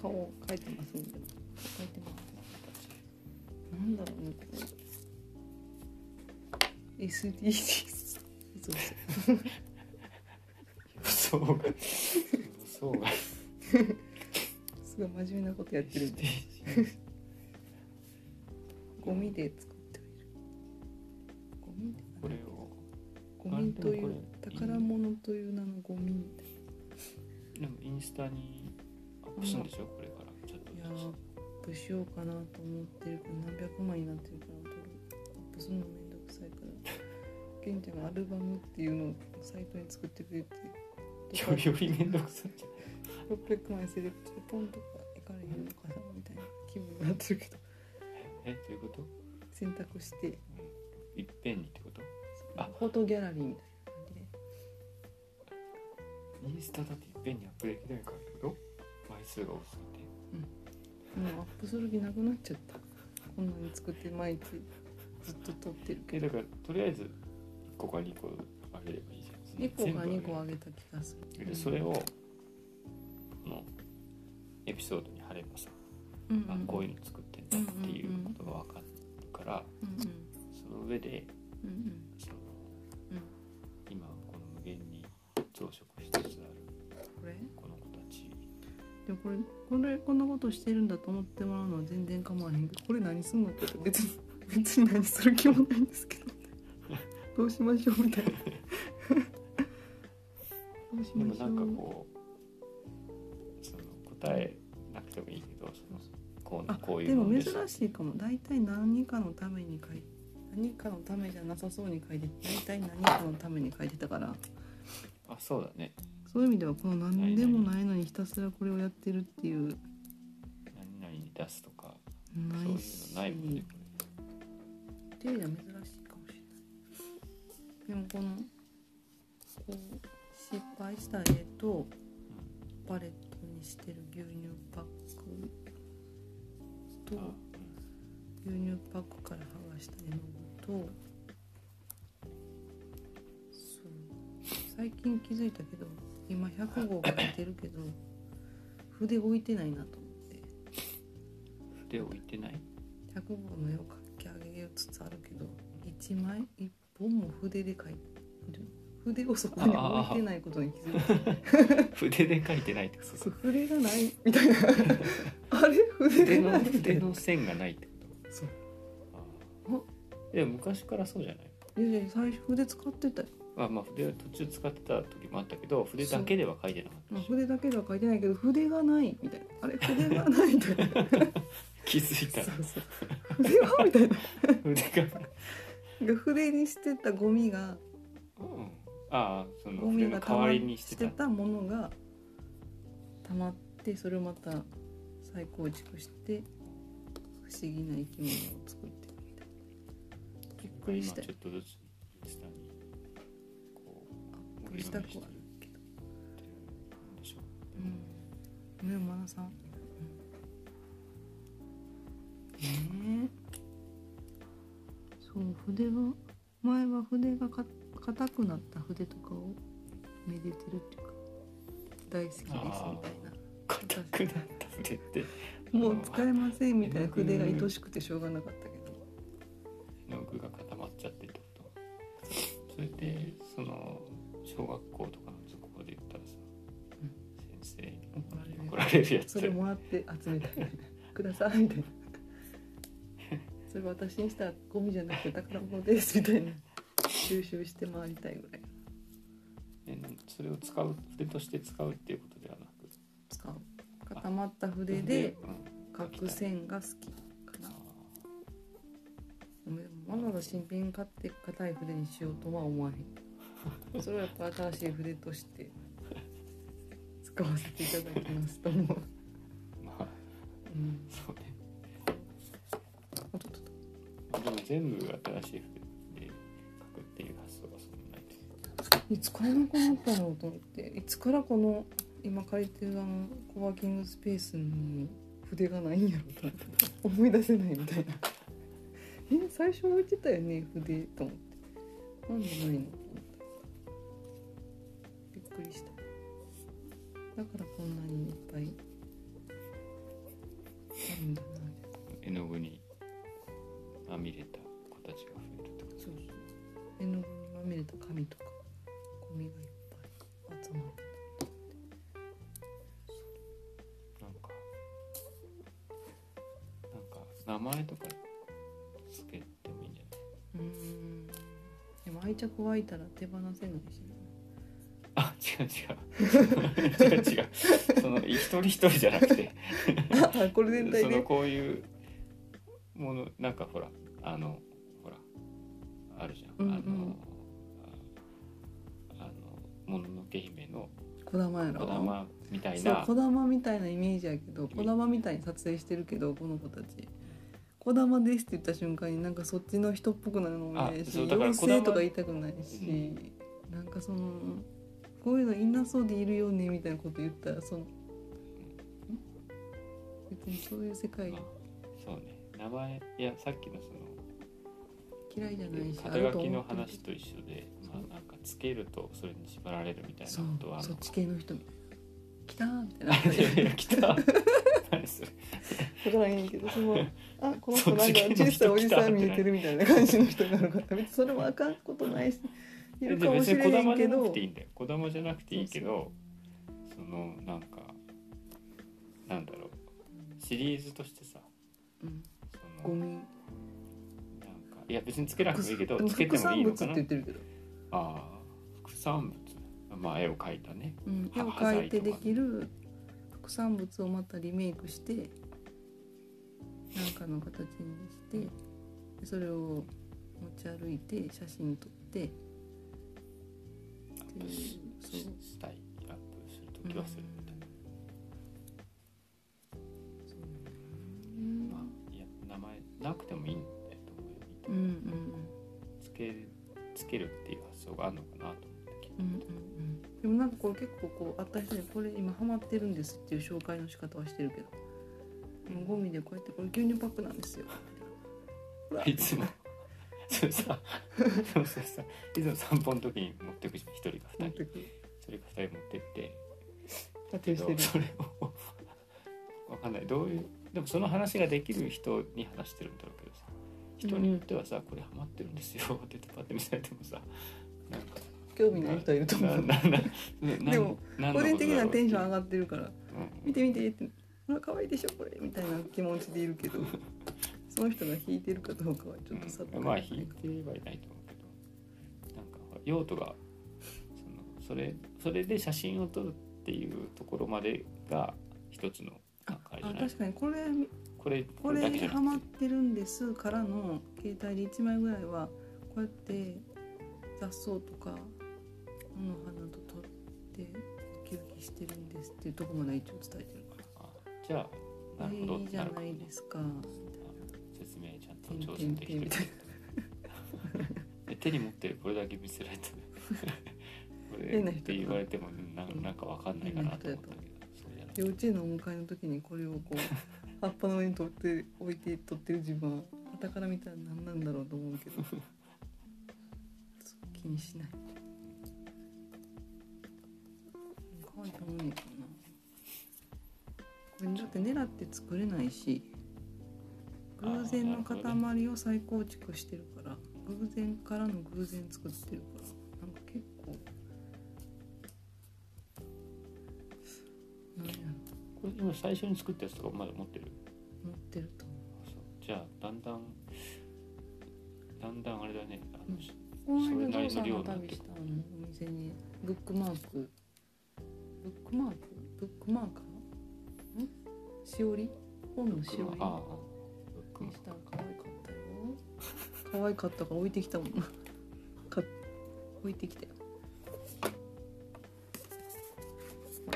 顔顔描いてますみたいな描いてます。なんだろうねこれ。SDGs そうそう。予想が予想がすごい真面目なことやってる。んでゴミで作ってはいる。ゴミで。これを。ゴミという宝物という名のゴミみたいでもインスタにアップするんでしょ？これから。ちょっと。ないやーアップしようかなと思ってる。けど何百万になってるからアップするのめんどくさいから。ケンちゃんがアルバムっていうのをサイトに作ってくれてよより面倒くさい。じゃん600枚セレクトでポンとかいかれへんのかなみたいな気分になってるけど。えどういうこと？選択して。いっぺんにってこと？あ。フォトギャラリーみたいな感じで。インスタだっていっぺんにアップできないからってこと枚数が多すぎて。もうアップする気なくなっちゃった。こんなに作って毎日。ずっと撮ってるけど。えだからとりあえず1個か2個あげればいいじゃん。2個か2個ああげた気がする。でそれをこのエピソードに貼ればさ、うんうんあこういうの作ってんだっていうことが分かるから、うんその上でうんうんそのうんでもこれこれこんなことしてるんだと思ってもらうのは全然構わへんけどこれ何すんのって別に別に何する気もないんですけど。どうしましょうみたいな。どうしでもましょう。なんかこうその答えなくてもいいけどそのこうあこういでも珍しいかも。大体何かのために書い何かのためじゃなさそうに書いて大体何かのために書いてたから。あそうだねそういう意味ではこの何でもないのにひたすらこれをやってるっていう。何々に出すとか。なそういういし。のないもんねっていう意味では珍しいかもしれない。でもこのこう失敗した絵とパレットにしてる牛乳パックとあ牛乳パックから剥がした絵の具と最近気づいたけど今100号書いてるけど 筆置いてないなと思って。筆置いてない？100号の絵を描き上げつつあるけど1枚1本も筆で描いてる。筆をそこに置いてないことに気づいた 筆で書いてないってこと？そう筆がないみたいな。あれ？筆がない。筆の線がないってこと？そう。ああ。でも昔からそうじゃない？いやいや最初筆使ってたよあまあ筆は途中使ってた時もあったけど筆だけでは書いてなかったまあ筆だけでは書いてないけど筆がないみたいな。あれ筆がないみたいな気づいた。らそうそう。筆はみたいな。筆が、が筆にしてたゴミが。うん、ああその筆の代わりにしてた。たものが。溜まってそれをまた再構築して。不思議な生き物を作ってるみたいな。びっくりした。ちょっとずつうアップしたくはあるけどうん。ねマナさん、ねえそう筆が前は筆がか硬くなった筆とかをめでてるっていうか大好きですみたいな硬くなった筆ってもう使えません。みたいな筆が愛しくてしょうがなかったけど絵の具が固まっちゃってってことそれでその小学校とかの図工で言ったらさ、先生に怒られるやつ。それもらって集めたいくださいみたいな。それ私にしたらゴミじゃなくて宝物ですみたいな。収集して回りたいぐらい。それを使う筆として使うっていうことではなく。使う。固まった筆でうん。描く線が好きかな。あでもわざわざ新品買って硬い筆にしようとは思わへんそれはやっぱ新しい筆として使わせていただきますと思う、ーまあうん、そうね。おっとっと。でも全部新しい筆で書くっていう発想がそんなに。ないいつからなくなったのと思っていつからこの今借りてるあのコワーキングスペースに筆がないんやろと思って思い出せないみたいな。え最初置いてたよね筆と思って。本でないの？くりした。だからこんなにいっぱいあるんだな絵の具にまみれた子たちが増えるって。こそうそう。絵の具にまみれた紙とかゴミがいっぱい集まる。なんかなんか名前とかつけてもいいんじゃない？うん。でも愛着湧いたら手放せないしあ違う。違う。違う。その一人一人じゃなくて。これ全体で？こういうものなんかほらあのほらあるじゃん、うんうん。あのああのもののけ姫のこだまやろ？こだまみたいな。そうこだまみたいなイメージやけどこだまみたいに撮影してるけどこの子たち「こだまです」って言った瞬間になんかそっちの人っぽくなるのもないし妖精とか言いたくないし、なんかそのこういうのいなそうでいるよねみたいなこと言ったらそのん？別にそういう世界まあそうね名前いやさっきのその嫌いじゃないし肩書きの話と一緒でまあなんかつけるとそれに縛られるみたいなことはそっち系の人みたいな「来た!」みたいなな。いや来た。何それ。分からへんけどそのあこの人なんか小さいおじさん見えてるみたいな感じの人があるから別にそれもあかんことないしいるでかもしれんけどまじゃなくていいんだよ。こだまじゃなくていいけど、そのなんかなんだろうシリーズとしてさ、うんそのゴミなんかいや別につけなくてもいいけどつけてもいいのかな副産物って言。ってるけど、ああ副産物。まあ絵を描いたね。うん、絵はを描いてできる副産物をまたリメイクして何かの形にしてでそれを持ち歩いて写真撮ってっていうそうしたいアップするときはするみたいな。そうまあいや名前なくてもいいんだと思うよ。うんうんつけるつけるっていう発想があるのかなと思って聞いうんうんうんでもなんかこれ結構こうあった人にこれ今ハマってるんですっていう紹介の仕方はしてるけど。ゴミでこうやってこれ牛乳パックなんですよ。いつもそれさそうそうさいつも散歩の時に持ってくじゃん一人か二人。持ってく。る一人か二人持ってって撮影してる。それをわかんない。どういうでもその話ができる人に話してるんだろうけどさ。人によってはさ、これハマってるんですよ。って言ってパッて見せられてもさなんか興味ない人いると思う。でも何個人的にはテンション上ががってるから。見て見てって。ほら可愛いでしょこれ。みたいな気持ちでいるけどその人が弾いてるかどうかはちょっとさっぱりまあ弾いてはいないと思うけど。なんか用途がそのそれそれで写真を撮るっていうところまでが一つのああ確かに。これこれここれだけじれゃなくて。ハマってるんですからの携帯で1枚ぐらいはこうやって雑草とか菜の花と撮ってウキウキしてるんですっていうところまで一応伝えてるからあじゃあなるほど。いいじゃないですかちゃんとてきて手に持ってるこれだけ見せられてこれって言われてもななんかわかんないかなと思ったけど幼稚園のお迎えの時にこれをこう葉っぱの上に取って置いて撮ってる自分は傍から見たら何なんだろうと思うけどそう気にしない可愛いと思うねんけどなこれだって狙って作れないし偶然の塊を再構築してるから偶然からの偶然作ってるからなんか結構何やろ。これ今最初に作ったやつとかまだ持ってる？持ってると思う。じゃあだんだんだんだんあれだね。あの、うん。この間それなりの量になって旅したあのお店に。ブックマーク。ブックマーク？ブックマーカー？ん？しおり？本のしおり？ああブックにしたら可愛かったよ可愛かったから置いてきたもん。か置いてきたよ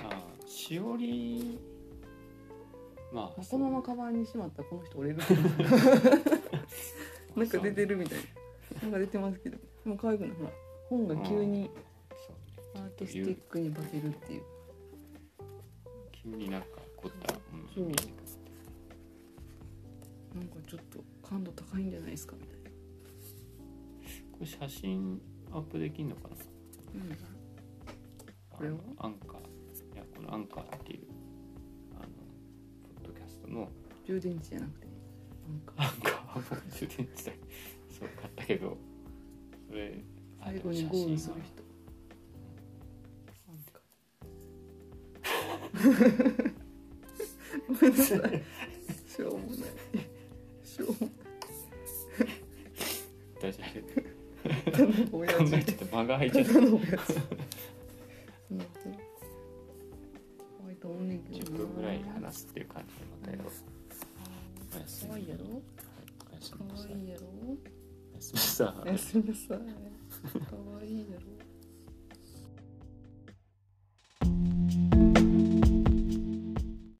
ああしおりまあこのままカバンにしまったらこの人折れるなん。か出てるみたいななん。か出てますけどでも可愛くないほら本が急にアーティスティックに化けるっていう急になん。か凝ったものそうなんかちょっと感度高いんじゃないですかみたいな。これ写真あアップできんのかな。うん。これをあのアンカー。いやこのアンカーっていうあのポッドキャストの。充電池じゃなくてなんかアンカー。もう充電池だ。そう買ったけど。それあ最後にゴールする人。なんかごめんなさい。しょうもないただの親考父えてて間が空い。ちゃったただのんいと思うねんけど10分ぐらい話すってい。う感じでまたやろうおやすみ可愛いやろはいおやすみなさいい。やろおやすみなさいおやすみなさい